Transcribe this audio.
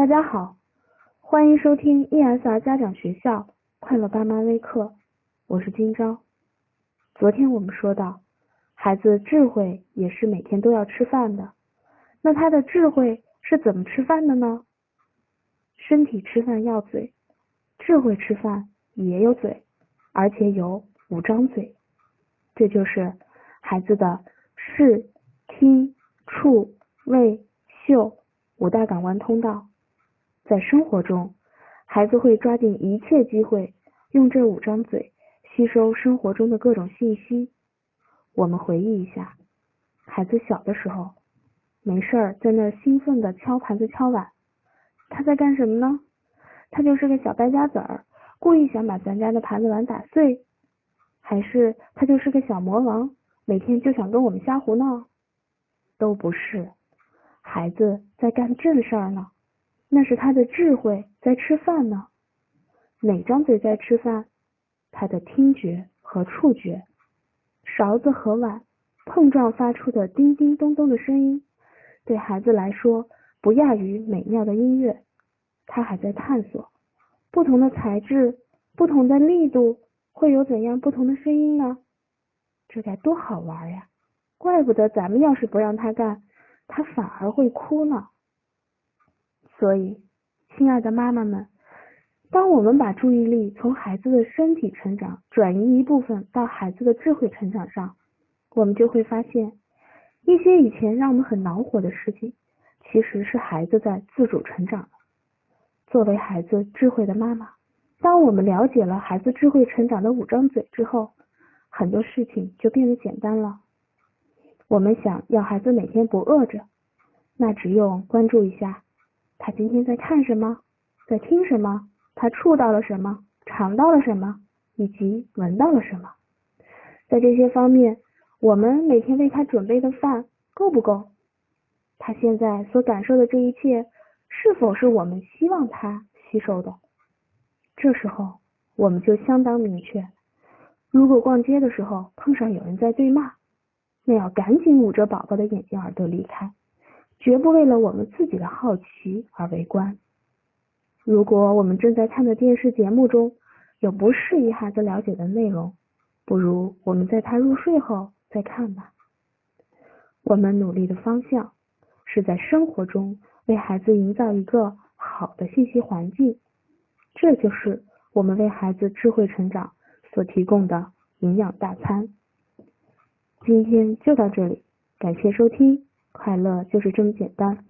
大家好，欢迎收听 ESR 家长学校快乐爸妈微课，我是今朝。昨天我们说到，孩子智慧也是每天都要吃饭的，那他的智慧是怎么吃饭的呢？身体吃饭要嘴，智慧吃饭也有嘴，而且有五张嘴，这就是孩子的视、听、触、味、嗅五大感官通道。在生活中，孩子会抓紧一切机会，用这五张嘴吸收生活中的各种信息。我们回忆一下，孩子小的时候，没事儿在那兴奋的敲盘子敲碗，他在干什么呢？他就是个小败家子儿，故意想把咱家的盘子碗打碎，还是他就是个小魔王，每天就想跟我们瞎胡闹？都不是，孩子在干正事儿呢。那是他的智慧在吃饭呢，哪张嘴在吃饭？他的听觉和触觉，勺子和碗碰撞发出的叮叮咚咚的声音，对孩子来说不亚于美妙的音乐。他还在探索不同的材质、不同的力度会有怎样不同的声音呢？这该多好玩呀！怪不得咱们要是不让他干，他反而会哭呢。所以，亲爱的妈妈们，当我们把注意力从孩子的身体成长转移一部分到孩子的智慧成长上，我们就会发现，一些以前让我们很恼火的事情，其实是孩子在自主成长。作为孩子智慧的妈妈，当我们了解了孩子智慧成长的五张嘴之后，很多事情就变得简单了。我们想要孩子每天不饿着，那只用关注一下。他今天在看什么，在听什么？他触到了什么，尝到了什么，以及闻到了什么？在这些方面，我们每天为他准备的饭够不够？他现在所感受的这一切，是否是我们希望他吸收的？这时候，我们就相当明确：如果逛街的时候碰上有人在对骂，那要赶紧捂着宝宝的眼睛耳朵离开。绝不为了我们自己的好奇而围观。如果我们正在看的电视节目中有不适宜孩子了解的内容，不如我们在他入睡后再看吧。我们努力的方向是在生活中为孩子营造一个好的信息环境，这就是我们为孩子智慧成长所提供的营养大餐。今天就到这里，感谢收听。快乐就是这么简单。